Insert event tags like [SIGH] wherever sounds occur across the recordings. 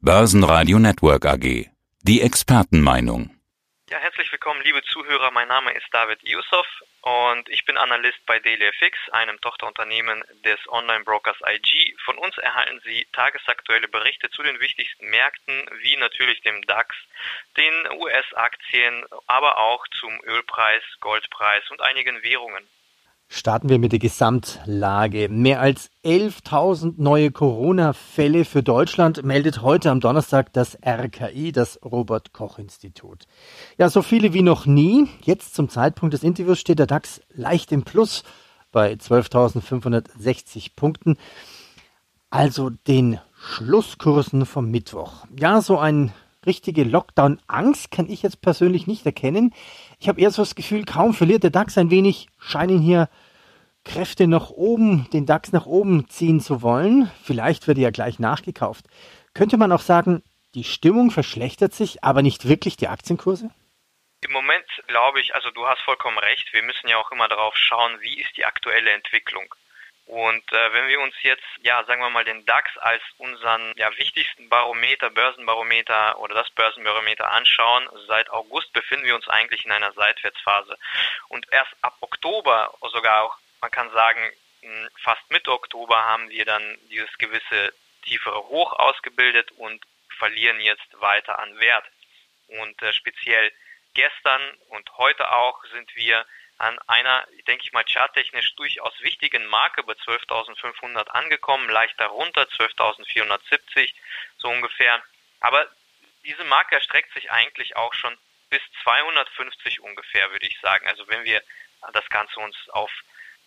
Börsenradio Network AG. Die Expertenmeinung. Ja, herzlich willkommen, liebe Zuhörer. Mein Name ist David Yusuf und ich bin Analyst bei DailyFX, einem Tochterunternehmen des Online-Brokers IG. Von uns erhalten Sie tagesaktuelle Berichte zu den wichtigsten Märkten, wie natürlich dem DAX, den US-Aktien, aber auch zum Ölpreis, Goldpreis und einigen Währungen. Starten wir mit der Gesamtlage. Mehr als 11.000 neue Corona-Fälle für Deutschland meldet heute am Donnerstag das RKI, das Robert Koch Institut. Ja, so viele wie noch nie. Jetzt zum Zeitpunkt des Interviews steht der DAX leicht im Plus bei 12.560 Punkten. Also den Schlusskursen vom Mittwoch. Ja, so ein richtige Lockdown-Angst kann ich jetzt persönlich nicht erkennen. Ich habe eher so das Gefühl, kaum verliert der DAX ein wenig, scheinen hier Kräfte nach oben, den DAX nach oben ziehen zu wollen. Vielleicht wird er ja gleich nachgekauft. Könnte man auch sagen, die Stimmung verschlechtert sich, aber nicht wirklich die Aktienkurse? Im Moment glaube ich, also du hast vollkommen recht, wir müssen ja auch immer darauf schauen, wie ist die aktuelle Entwicklung. Und äh, wenn wir uns jetzt, ja, sagen wir mal, den DAX als unseren ja, wichtigsten Barometer, Börsenbarometer oder das Börsenbarometer anschauen, seit August befinden wir uns eigentlich in einer Seitwärtsphase. Und erst ab Oktober, sogar auch, man kann sagen, fast Mitte Oktober haben wir dann dieses gewisse tiefere Hoch ausgebildet und verlieren jetzt weiter an Wert. Und äh, speziell gestern und heute auch sind wir an einer, denke ich mal, charttechnisch durchaus wichtigen Marke bei 12.500 angekommen, leicht darunter, 12.470 so ungefähr. Aber diese Marke erstreckt sich eigentlich auch schon bis 250 ungefähr, würde ich sagen. Also wenn wir das Ganze uns auf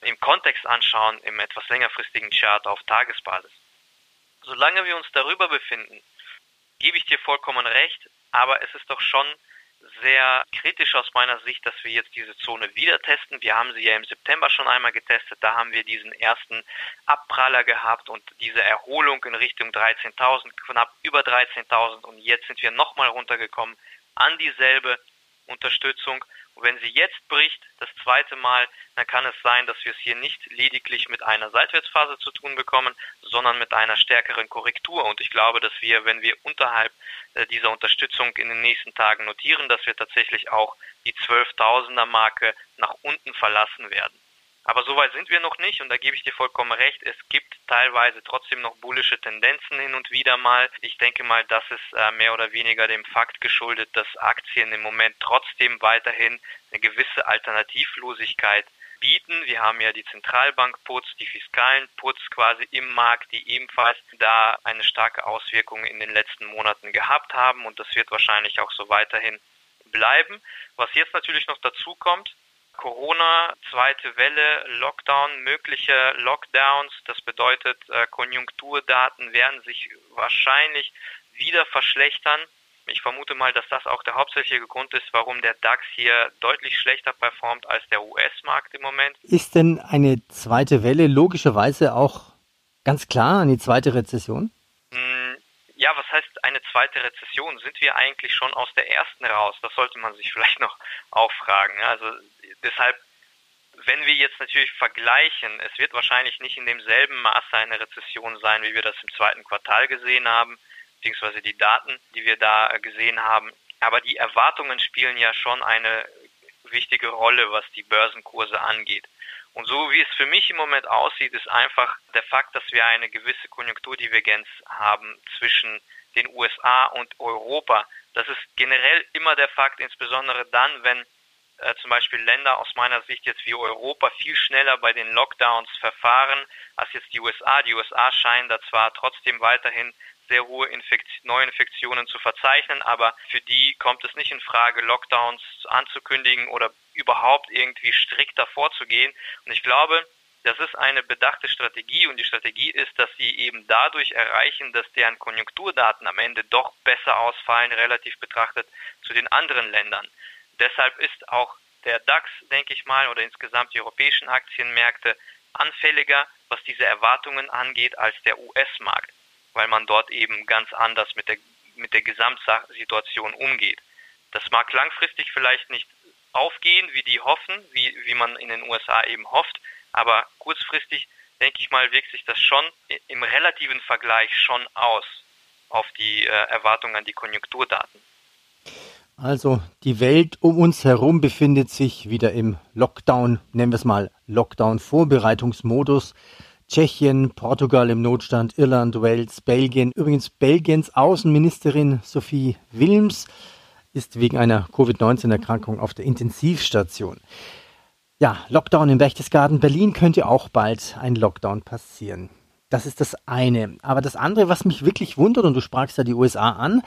im Kontext anschauen, im etwas längerfristigen Chart auf Tagesbasis. Solange wir uns darüber befinden, gebe ich dir vollkommen recht, aber es ist doch schon sehr kritisch aus meiner Sicht, dass wir jetzt diese Zone wieder testen. Wir haben sie ja im September schon einmal getestet. Da haben wir diesen ersten Abpraller gehabt und diese Erholung in Richtung 13.000, knapp über 13.000 und jetzt sind wir nochmal runtergekommen an dieselbe Unterstützung. Und wenn sie jetzt bricht, das zweite Mal, dann kann es sein, dass wir es hier nicht lediglich mit einer Seitwärtsphase zu tun bekommen, sondern mit einer stärkeren Korrektur. Und ich glaube, dass wir, wenn wir unterhalb äh, dieser Unterstützung in den nächsten Tagen notieren, dass wir tatsächlich auch die 12.000er Marke nach unten verlassen werden. Aber so weit sind wir noch nicht und da gebe ich dir vollkommen recht. Es gibt teilweise trotzdem noch bullische Tendenzen hin und wieder mal. Ich denke mal, das ist äh, mehr oder weniger dem Fakt geschuldet, dass Aktien im Moment trotzdem weiterhin eine gewisse Alternativlosigkeit bieten. Wir haben ja die Zentralbank-Puts, die fiskalen Puts quasi im Markt, die ebenfalls da eine starke Auswirkung in den letzten Monaten gehabt haben und das wird wahrscheinlich auch so weiterhin bleiben. Was jetzt natürlich noch dazu kommt, Corona, zweite Welle, Lockdown, mögliche Lockdowns. Das bedeutet, äh, Konjunkturdaten werden sich wahrscheinlich wieder verschlechtern. Ich vermute mal, dass das auch der hauptsächliche Grund ist, warum der DAX hier deutlich schlechter performt als der US-Markt im Moment. Ist denn eine zweite Welle logischerweise auch ganz klar eine zweite Rezession? Hm, ja, was heißt eine zweite Rezession? Sind wir eigentlich schon aus der ersten raus? Das sollte man sich [LAUGHS] vielleicht noch auffragen. Also deshalb, wenn wir jetzt natürlich vergleichen, es wird wahrscheinlich nicht in demselben Maße eine Rezession sein, wie wir das im zweiten Quartal gesehen haben, beziehungsweise die Daten, die wir da gesehen haben. Aber die Erwartungen spielen ja schon eine wichtige Rolle, was die Börsenkurse angeht. Und so wie es für mich im Moment aussieht, ist einfach der Fakt, dass wir eine gewisse Konjunkturdivergenz haben zwischen den USA und Europa. Das ist generell immer der Fakt, insbesondere dann, wenn äh, zum Beispiel Länder aus meiner Sicht jetzt wie Europa viel schneller bei den Lockdowns verfahren als jetzt die USA. Die USA scheinen da zwar trotzdem weiterhin sehr hohe Infekt Neuinfektionen zu verzeichnen, aber für die kommt es nicht in Frage, Lockdowns anzukündigen oder überhaupt irgendwie strikter vorzugehen. Und ich glaube, das ist eine bedachte Strategie und die Strategie ist, dass sie eben dadurch erreichen, dass deren Konjunkturdaten am Ende doch besser ausfallen, relativ betrachtet zu den anderen Ländern. Deshalb ist auch der DAX, denke ich mal, oder insgesamt die europäischen Aktienmärkte anfälliger, was diese Erwartungen angeht, als der US-Markt, weil man dort eben ganz anders mit der, mit der Gesamtsituation umgeht. Das mag langfristig vielleicht nicht aufgehen, wie die hoffen, wie, wie man in den USA eben hofft, aber kurzfristig, denke ich mal, wirkt sich das schon im relativen Vergleich schon aus. auf die äh, Erwartungen an die Konjunkturdaten. Also die Welt um uns herum befindet sich wieder im Lockdown, nennen wir es mal Lockdown-Vorbereitungsmodus. Tschechien, Portugal im Notstand, Irland, Wales, Belgien. Übrigens Belgiens Außenministerin Sophie Wilms ist wegen einer Covid-19-Erkrankung auf der Intensivstation. Ja, Lockdown im Berchtesgaden. Berlin könnte auch bald ein Lockdown passieren. Das ist das eine. Aber das andere, was mich wirklich wundert, und du sprachst ja die USA an,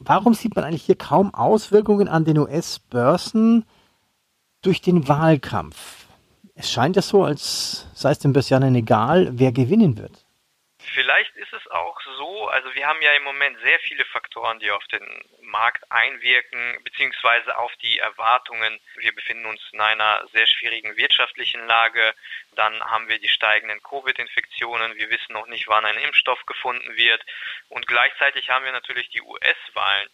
warum sieht man eigentlich hier kaum Auswirkungen an den US-Börsen durch den Wahlkampf? Es scheint ja so, als sei es den Börsianern egal, wer gewinnen wird. Vielleicht ist es auch so, also wir haben ja im Moment sehr viele Faktoren, die auf den Markt einwirken, beziehungsweise auf die Erwartungen. Wir befinden uns in einer sehr schwierigen wirtschaftlichen Lage. Dann haben wir die steigenden Covid-Infektionen. Wir wissen noch nicht, wann ein Impfstoff gefunden wird. Und gleichzeitig haben wir natürlich die US-Wahlen.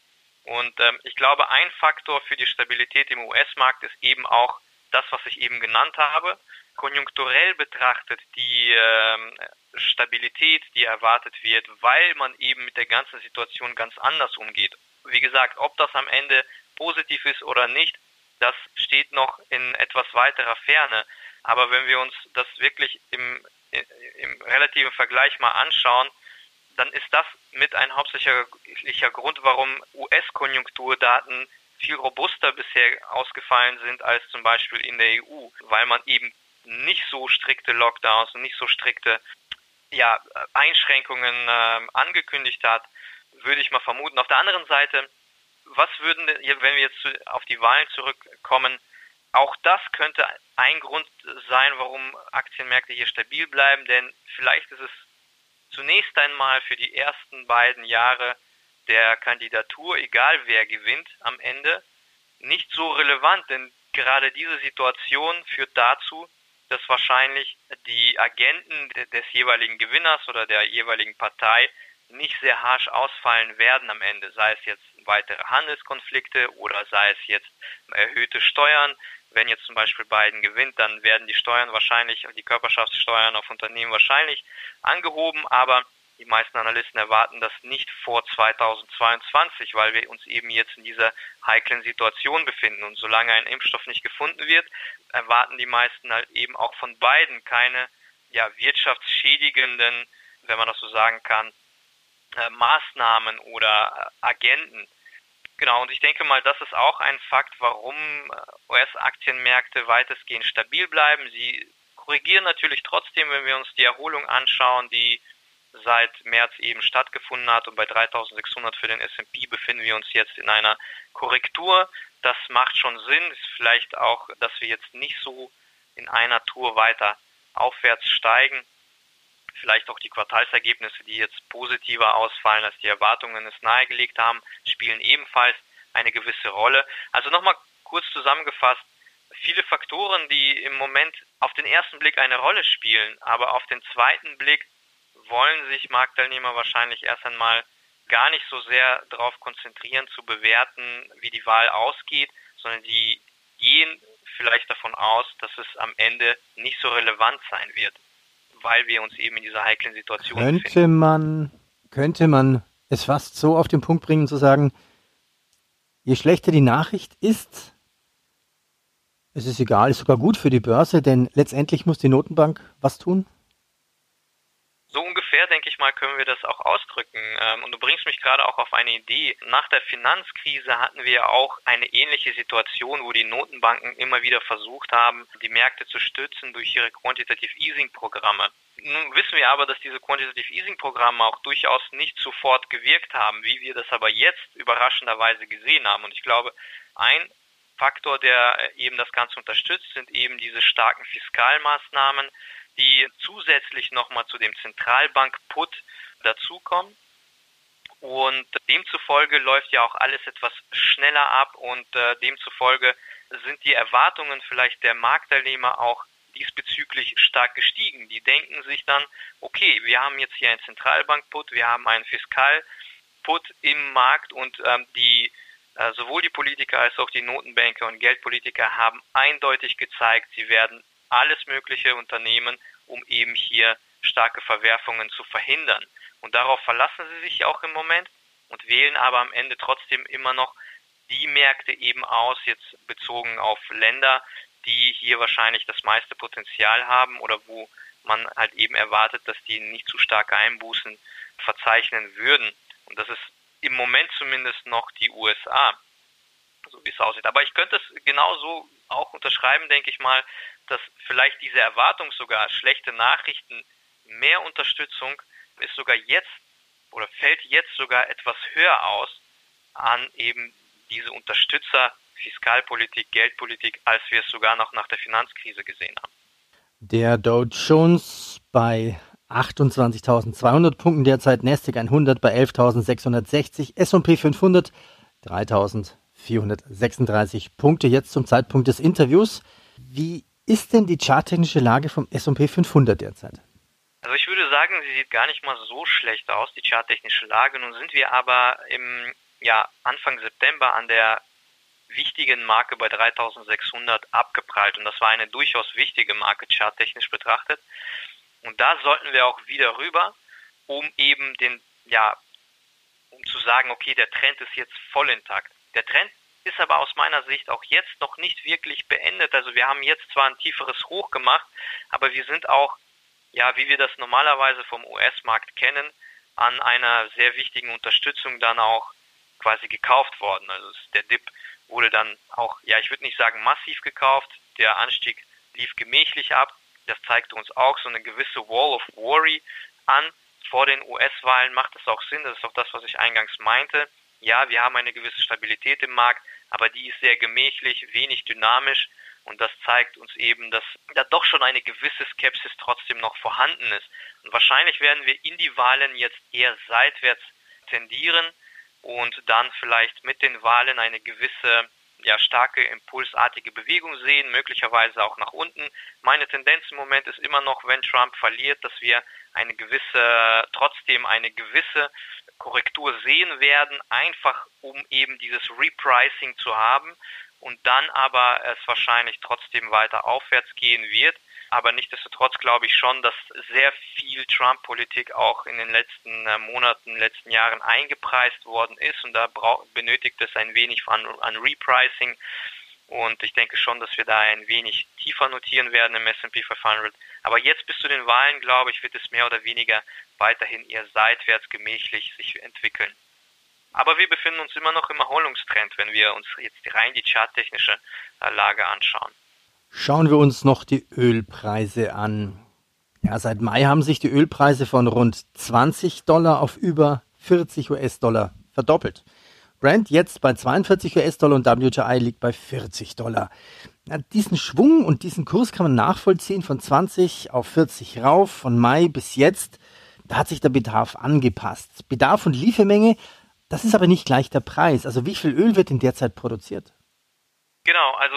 Und ähm, ich glaube, ein Faktor für die Stabilität im US-Markt ist eben auch das, was ich eben genannt habe. Konjunkturell betrachtet die ähm, Stabilität, die erwartet wird, weil man eben mit der ganzen Situation ganz anders umgeht. Wie gesagt, ob das am Ende positiv ist oder nicht, das steht noch in etwas weiterer Ferne. Aber wenn wir uns das wirklich im, im relativen Vergleich mal anschauen, dann ist das mit ein hauptsächlicher Grund, warum US-Konjunkturdaten viel robuster bisher ausgefallen sind als zum Beispiel in der EU, weil man eben nicht so strikte Lockdowns und nicht so strikte ja, Einschränkungen äh, angekündigt hat, würde ich mal vermuten. Auf der anderen Seite, was würden, wenn wir jetzt auf die Wahlen zurückkommen, auch das könnte ein Grund sein, warum Aktienmärkte hier stabil bleiben, denn vielleicht ist es zunächst einmal für die ersten beiden Jahre der Kandidatur, egal wer gewinnt am Ende, nicht so relevant, denn gerade diese Situation führt dazu, dass wahrscheinlich die Agenten des jeweiligen Gewinners oder der jeweiligen Partei nicht sehr harsch ausfallen werden am Ende, sei es jetzt weitere Handelskonflikte oder sei es jetzt erhöhte Steuern. Wenn jetzt zum Beispiel Biden gewinnt, dann werden die Steuern wahrscheinlich, die Körperschaftssteuern auf Unternehmen wahrscheinlich angehoben, aber die meisten Analysten erwarten das nicht vor 2022, weil wir uns eben jetzt in dieser heiklen Situation befinden. Und solange ein Impfstoff nicht gefunden wird, erwarten die meisten halt eben auch von beiden keine ja, wirtschaftsschädigenden, wenn man das so sagen kann, äh, Maßnahmen oder äh, Agenten. Genau, und ich denke mal, das ist auch ein Fakt, warum äh, US-Aktienmärkte weitestgehend stabil bleiben. Sie korrigieren natürlich trotzdem, wenn wir uns die Erholung anschauen, die seit März eben stattgefunden hat und bei 3600 für den S&P befinden wir uns jetzt in einer Korrektur. Das macht schon Sinn, ist vielleicht auch, dass wir jetzt nicht so in einer Tour weiter aufwärts steigen. Vielleicht auch die Quartalsergebnisse, die jetzt positiver ausfallen, als die Erwartungen es nahegelegt haben, spielen ebenfalls eine gewisse Rolle. Also nochmal kurz zusammengefasst, viele Faktoren, die im Moment auf den ersten Blick eine Rolle spielen, aber auf den zweiten Blick wollen sich Marktteilnehmer wahrscheinlich erst einmal gar nicht so sehr darauf konzentrieren, zu bewerten, wie die Wahl ausgeht, sondern die gehen vielleicht davon aus, dass es am Ende nicht so relevant sein wird, weil wir uns eben in dieser heiklen Situation könnte befinden. Man, könnte man es fast so auf den Punkt bringen, zu sagen, je schlechter die Nachricht ist, es ist egal, ist sogar gut für die Börse, denn letztendlich muss die Notenbank was tun? So ungefähr, denke ich mal, können wir das auch ausdrücken. Ähm, und du bringst mich gerade auch auf eine Idee. Nach der Finanzkrise hatten wir auch eine ähnliche Situation, wo die Notenbanken immer wieder versucht haben, die Märkte zu stützen durch ihre Quantitative Easing Programme. Nun wissen wir aber, dass diese Quantitative Easing Programme auch durchaus nicht sofort gewirkt haben, wie wir das aber jetzt überraschenderweise gesehen haben. Und ich glaube, ein Faktor, der äh, eben das Ganze unterstützt, sind eben diese starken Fiskalmaßnahmen, die zusätzlich nochmal zu dem Zentralbank-Put dazukommen. Und demzufolge läuft ja auch alles etwas schneller ab und äh, demzufolge sind die Erwartungen vielleicht der Marktteilnehmer auch diesbezüglich stark gestiegen. Die denken sich dann, okay, wir haben jetzt hier einen Zentralbank-Put, wir haben einen Fiskal-Put im Markt und ähm, die äh, sowohl die Politiker als auch die Notenbanker und Geldpolitiker haben eindeutig gezeigt, sie werden alles Mögliche unternehmen, um eben hier starke Verwerfungen zu verhindern. Und darauf verlassen sie sich auch im Moment. und wählen aber am Ende trotzdem immer noch die Märkte eben aus, jetzt bezogen auf Länder, die hier wahrscheinlich das meiste Potenzial haben oder wo man halt eben erwartet, dass die nicht zu starke Einbußen verzeichnen würden. Und das ist im Moment zumindest noch die USA, so wie es aussieht. Aber ich könnte es genauso auch unterschreiben, denke ich mal, dass vielleicht diese Erwartung sogar schlechte Nachrichten, mehr Unterstützung ist sogar jetzt oder fällt jetzt sogar etwas höher aus an eben diese Unterstützer Fiskalpolitik, Geldpolitik, als wir es sogar noch nach der Finanzkrise gesehen haben. Der Dow Jones bei 28.200 Punkten derzeit, Nasdaq 100 bei 11.660, S&P 500 3.436 Punkte jetzt zum Zeitpunkt des Interviews. Wie ist denn die charttechnische Lage vom S&P 500 derzeit? Also ich würde sagen, sie sieht gar nicht mal so schlecht aus, die charttechnische Lage. Nun sind wir aber im ja, Anfang September an der wichtigen Marke bei 3600 abgeprallt und das war eine durchaus wichtige Marke charttechnisch betrachtet. Und da sollten wir auch wieder rüber, um eben den, ja, um zu sagen, okay, der Trend ist jetzt voll intakt. Der Trend ist aber aus meiner Sicht auch jetzt noch nicht wirklich beendet. Also wir haben jetzt zwar ein tieferes Hoch gemacht, aber wir sind auch, ja, wie wir das normalerweise vom US-Markt kennen, an einer sehr wichtigen Unterstützung dann auch quasi gekauft worden. Also der Dip wurde dann auch, ja, ich würde nicht sagen massiv gekauft. Der Anstieg lief gemächlich ab. Das zeigte uns auch so eine gewisse Wall of Worry an. Vor den US-Wahlen macht es auch Sinn. Das ist auch das, was ich eingangs meinte. Ja, wir haben eine gewisse Stabilität im Markt, aber die ist sehr gemächlich, wenig dynamisch. Und das zeigt uns eben, dass da doch schon eine gewisse Skepsis trotzdem noch vorhanden ist. Und wahrscheinlich werden wir in die Wahlen jetzt eher seitwärts tendieren und dann vielleicht mit den Wahlen eine gewisse ja, starke impulsartige Bewegung sehen, möglicherweise auch nach unten. Meine Tendenz im Moment ist immer noch, wenn Trump verliert, dass wir eine gewisse, trotzdem eine gewisse Korrektur sehen werden, einfach um eben dieses Repricing zu haben und dann aber es wahrscheinlich trotzdem weiter aufwärts gehen wird. Aber nichtsdestotrotz glaube ich schon, dass sehr viel Trump-Politik auch in den letzten äh, Monaten, letzten Jahren eingepreist worden ist und da benötigt es ein wenig an, an Repricing. Und ich denke schon, dass wir da ein wenig tiefer notieren werden im S&P 500. Aber jetzt bis zu den Wahlen, glaube ich, wird es mehr oder weniger weiterhin eher seitwärts gemächlich sich entwickeln. Aber wir befinden uns immer noch im Erholungstrend, wenn wir uns jetzt rein die charttechnische äh, Lage anschauen. Schauen wir uns noch die Ölpreise an. Ja, seit Mai haben sich die Ölpreise von rund 20 Dollar auf über 40 US-Dollar verdoppelt. Brent jetzt bei 42 US-Dollar und WTI liegt bei 40 Dollar. Ja, diesen Schwung und diesen Kurs kann man nachvollziehen von 20 auf 40 rauf, von Mai bis jetzt. Da hat sich der Bedarf angepasst. Bedarf und Liefermenge, das ist aber nicht gleich der Preis. Also wie viel Öl wird in der Zeit produziert? Genau, also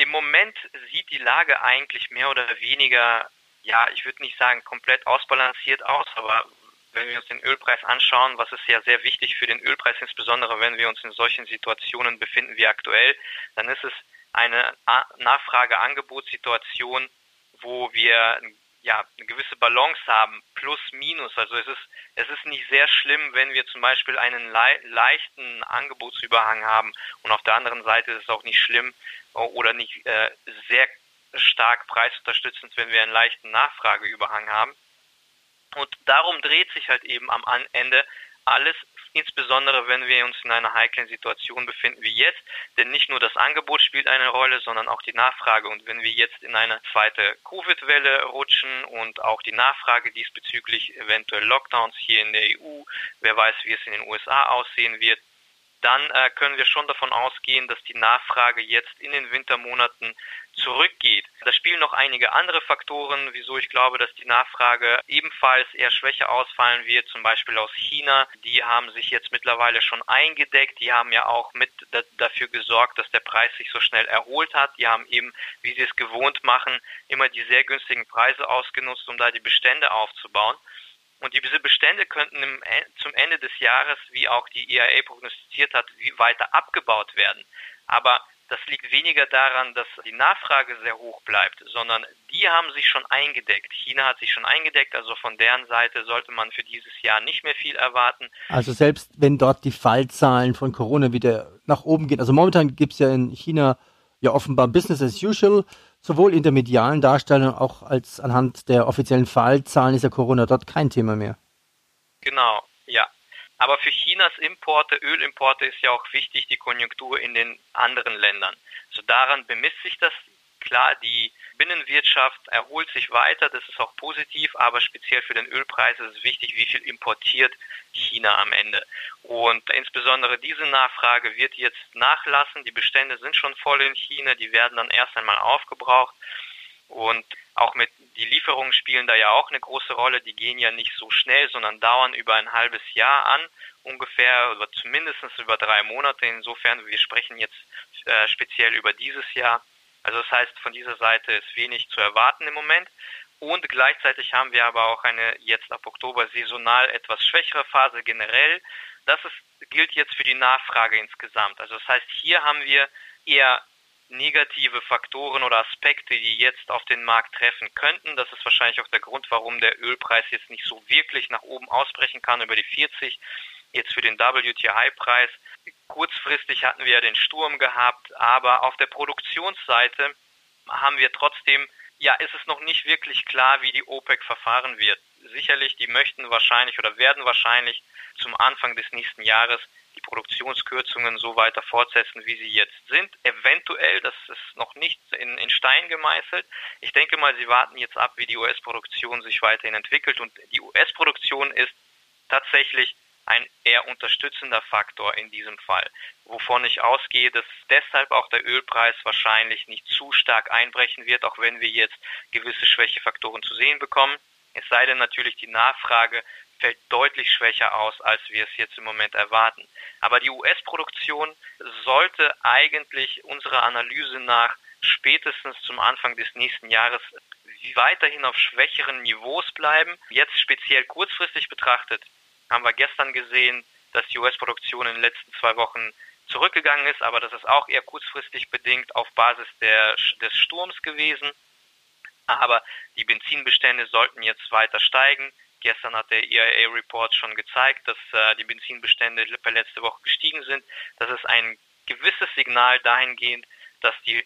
im Moment sieht die Lage eigentlich mehr oder weniger, ja, ich würde nicht sagen komplett ausbalanciert aus, aber wenn wir uns den Ölpreis anschauen, was ist ja sehr wichtig für den Ölpreis, insbesondere wenn wir uns in solchen Situationen befinden wie aktuell, dann ist es eine Nachfrage-Angebotssituation, wo wir ja, eine gewisse Balance haben, plus minus. Also es ist, es ist nicht sehr schlimm, wenn wir zum Beispiel einen le leichten Angebotsüberhang haben und auf der anderen Seite ist es auch nicht schlimm oder nicht äh, sehr stark preisunterstützend, wenn wir einen leichten Nachfrageüberhang haben. Und darum dreht sich halt eben am Ende alles insbesondere wenn wir uns in einer heiklen Situation befinden wie jetzt. Denn nicht nur das Angebot spielt eine Rolle, sondern auch die Nachfrage. Und wenn wir jetzt in eine zweite Covid-Welle rutschen und auch die Nachfrage diesbezüglich eventuell Lockdowns hier in der EU, wer weiß, wie es in den USA aussehen wird, dann äh, können wir schon davon ausgehen, dass die Nachfrage jetzt in den Wintermonaten zurückgeht. Da spielen noch einige andere Faktoren, wieso ich glaube, dass die Nachfrage ebenfalls eher schwächer ausfallen wird, zum Beispiel aus China. Die haben sich jetzt mittlerweile schon eingedeckt. Die haben ja auch mit dafür gesorgt, dass der Preis sich so schnell erholt hat. Die haben eben, wie sie es gewohnt machen, immer die sehr günstigen Preise ausgenutzt, um da die Bestände aufzubauen. Und diese Bestände könnten im, zum Ende des Jahres, wie auch die EIA prognostiziert hat, weiter abgebaut werden. Aber das liegt weniger daran, dass die Nachfrage sehr hoch bleibt, sondern die haben sich schon eingedeckt. China hat sich schon eingedeckt, also von deren Seite sollte man für dieses Jahr nicht mehr viel erwarten. Also selbst wenn dort die Fallzahlen von Corona wieder nach oben gehen, also momentan gibt es ja in China ja offenbar Business as usual, sowohl in der medialen Darstellung auch als anhand der offiziellen Fallzahlen ist ja Corona dort kein Thema mehr. Genau, ja. Aber für Chinas Importe, Ölimporte ist ja auch wichtig die Konjunktur in den anderen Ländern. Also daran bemisst sich das. Klar, die Binnenwirtschaft erholt sich weiter, das ist auch positiv, aber speziell für den Ölpreis ist es wichtig, wie viel importiert China am Ende. Und insbesondere diese Nachfrage wird jetzt nachlassen. Die Bestände sind schon voll in China, die werden dann erst einmal aufgebraucht. Und auch mit die Lieferungen spielen da ja auch eine große Rolle. Die gehen ja nicht so schnell, sondern dauern über ein halbes Jahr an, ungefähr oder zumindest über drei Monate. Insofern, wir sprechen jetzt äh, speziell über dieses Jahr. Also das heißt, von dieser Seite ist wenig zu erwarten im Moment. Und gleichzeitig haben wir aber auch eine jetzt ab Oktober saisonal etwas schwächere Phase generell. Das ist, gilt jetzt für die Nachfrage insgesamt. Also das heißt, hier haben wir eher negative Faktoren oder Aspekte, die jetzt auf den Markt treffen könnten. Das ist wahrscheinlich auch der Grund, warum der Ölpreis jetzt nicht so wirklich nach oben ausbrechen kann über die 40. Jetzt für den WTI-Preis. Kurzfristig hatten wir ja den Sturm gehabt, aber auf der Produktionsseite haben wir trotzdem, ja, ist es noch nicht wirklich klar, wie die OPEC verfahren wird. Sicherlich, die möchten wahrscheinlich oder werden wahrscheinlich zum Anfang des nächsten Jahres die Produktionskürzungen so weiter fortsetzen, wie sie jetzt sind. Eventuell, das ist noch nicht in, in Stein gemeißelt. Ich denke mal, sie warten jetzt ab, wie die US-Produktion sich weiterhin entwickelt. Und die US-Produktion ist tatsächlich ein eher unterstützender Faktor in diesem Fall, wovon ich ausgehe, dass deshalb auch der Ölpreis wahrscheinlich nicht zu stark einbrechen wird, auch wenn wir jetzt gewisse Schwächefaktoren zu sehen bekommen. Es sei denn natürlich, die Nachfrage fällt deutlich schwächer aus, als wir es jetzt im Moment erwarten. Aber die US-Produktion sollte eigentlich unserer Analyse nach spätestens zum Anfang des nächsten Jahres weiterhin auf schwächeren Niveaus bleiben. Jetzt speziell kurzfristig betrachtet haben wir gestern gesehen, dass die US-Produktion in den letzten zwei Wochen zurückgegangen ist, aber das ist auch eher kurzfristig bedingt auf Basis der, des Sturms gewesen. Aber die Benzinbestände sollten jetzt weiter steigen. Gestern hat der EIA-Report schon gezeigt, dass äh, die Benzinbestände letzte Woche gestiegen sind. Das ist ein gewisses Signal dahingehend, dass die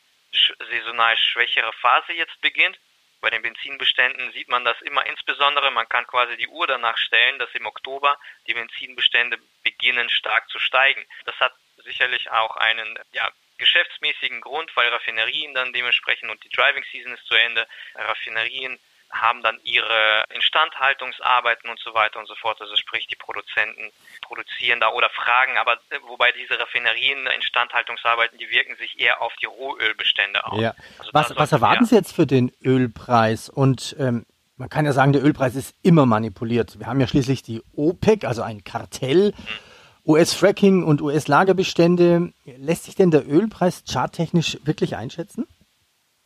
saisonal schwächere Phase jetzt beginnt. Bei den Benzinbeständen sieht man das immer insbesondere, man kann quasi die Uhr danach stellen, dass im Oktober die Benzinbestände beginnen stark zu steigen. Das hat sicherlich auch einen ja, geschäftsmäßigen Grund, weil Raffinerien dann dementsprechend und die Driving Season ist zu Ende, Raffinerien haben dann ihre Instandhaltungsarbeiten und so weiter und so fort. Also sprich, die Produzenten produzieren da oder fragen, aber äh, wobei diese Raffinerien, Instandhaltungsarbeiten, die wirken sich eher auf die Rohölbestände aus. Ja. Also was, was erwarten Sie jetzt für den Ölpreis? Und ähm, man kann ja sagen, der Ölpreis ist immer manipuliert. Wir haben ja schließlich die OPEC, also ein Kartell. Mhm. US-Fracking und US-Lagerbestände. Lässt sich denn der Ölpreis charttechnisch wirklich einschätzen?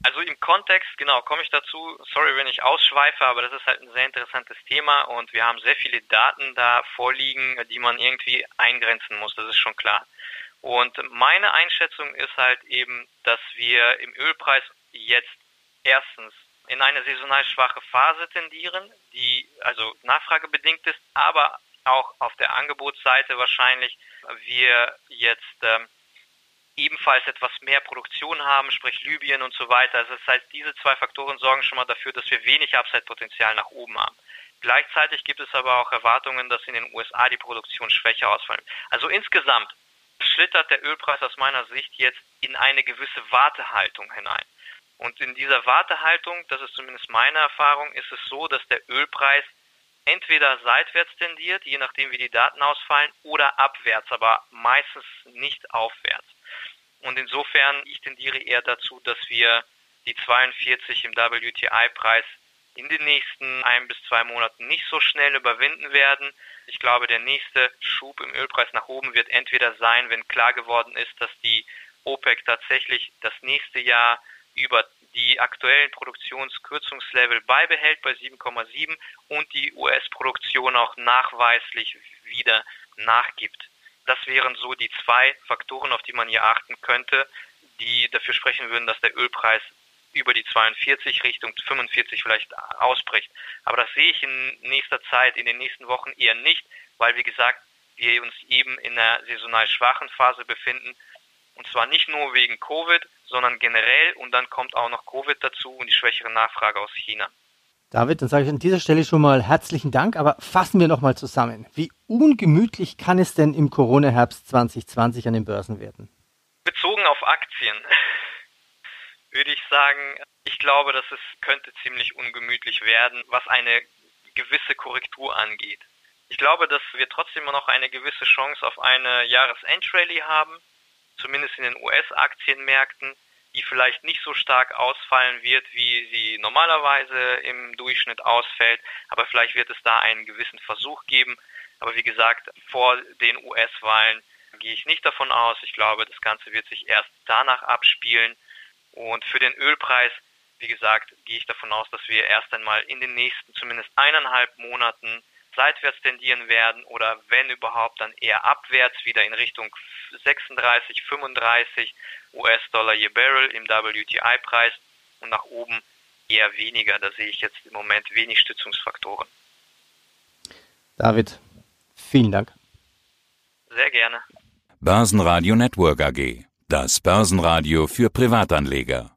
Also im Kontext, genau, komme ich dazu. Sorry, wenn ich ausschweife, aber das ist halt ein sehr interessantes Thema und wir haben sehr viele Daten da vorliegen, die man irgendwie eingrenzen muss, das ist schon klar. Und meine Einschätzung ist halt eben, dass wir im Ölpreis jetzt erstens in eine saisonal schwache Phase tendieren, die also nachfragebedingt ist, aber auch auf der Angebotsseite wahrscheinlich wir jetzt ähm, ebenfalls etwas mehr Produktion haben, sprich Libyen und so weiter. Also das heißt, diese zwei Faktoren sorgen schon mal dafür, dass wir wenig Upside-Potenzial nach oben haben. Gleichzeitig gibt es aber auch Erwartungen, dass in den USA die Produktion schwächer ausfallen. Also insgesamt schlittert der Ölpreis aus meiner Sicht jetzt in eine gewisse Wartehaltung hinein. Und in dieser Wartehaltung, das ist zumindest meine Erfahrung, ist es so, dass der Ölpreis entweder seitwärts tendiert, je nachdem wie die Daten ausfallen, oder abwärts, aber meistens nicht aufwärts. Und insofern, ich tendiere eher dazu, dass wir die 42 im WTI-Preis in den nächsten ein bis zwei Monaten nicht so schnell überwinden werden. Ich glaube, der nächste Schub im Ölpreis nach oben wird entweder sein, wenn klar geworden ist, dass die OPEC tatsächlich das nächste Jahr über die aktuellen Produktionskürzungslevel beibehält bei 7,7 und die US-Produktion auch nachweislich wieder nachgibt. Das wären so die zwei Faktoren, auf die man hier achten könnte. die dafür sprechen würden, dass der Ölpreis über die 42 Richtung 45 vielleicht ausbricht. Aber das sehe ich in nächster Zeit, in den nächsten Wochen eher nicht, weil wie gesagt, wir uns eben in einer saisonal schwachen Phase befinden. Und zwar nicht nur wegen Covid, sondern generell. Und dann kommt auch noch Covid dazu und die schwächere Nachfrage aus China. David, dann sage ich an dieser Stelle schon mal herzlichen Dank, aber fassen wir nochmal zusammen. Wie ungemütlich kann es denn im Corona-Herbst 2020 an den Börsen werden? Bezogen auf Aktien [LAUGHS] würde ich sagen, ich glaube, dass es könnte ziemlich ungemütlich werden, was eine gewisse Korrektur angeht. Ich glaube, dass wir trotzdem noch eine gewisse Chance auf eine Jahresendrallye haben, zumindest in den US-Aktienmärkten die vielleicht nicht so stark ausfallen wird, wie sie normalerweise im Durchschnitt ausfällt. Aber vielleicht wird es da einen gewissen Versuch geben. Aber wie gesagt, vor den US-Wahlen gehe ich nicht davon aus. Ich glaube, das Ganze wird sich erst danach abspielen. Und für den Ölpreis, wie gesagt, gehe ich davon aus, dass wir erst einmal in den nächsten zumindest eineinhalb Monaten seitwärts tendieren werden oder wenn überhaupt dann eher abwärts wieder in Richtung 36, 35 US-Dollar je Barrel im WTI-Preis und nach oben eher weniger. Da sehe ich jetzt im Moment wenig Stützungsfaktoren. David, vielen Dank. Sehr gerne. Börsenradio Network AG. Das Börsenradio für Privatanleger.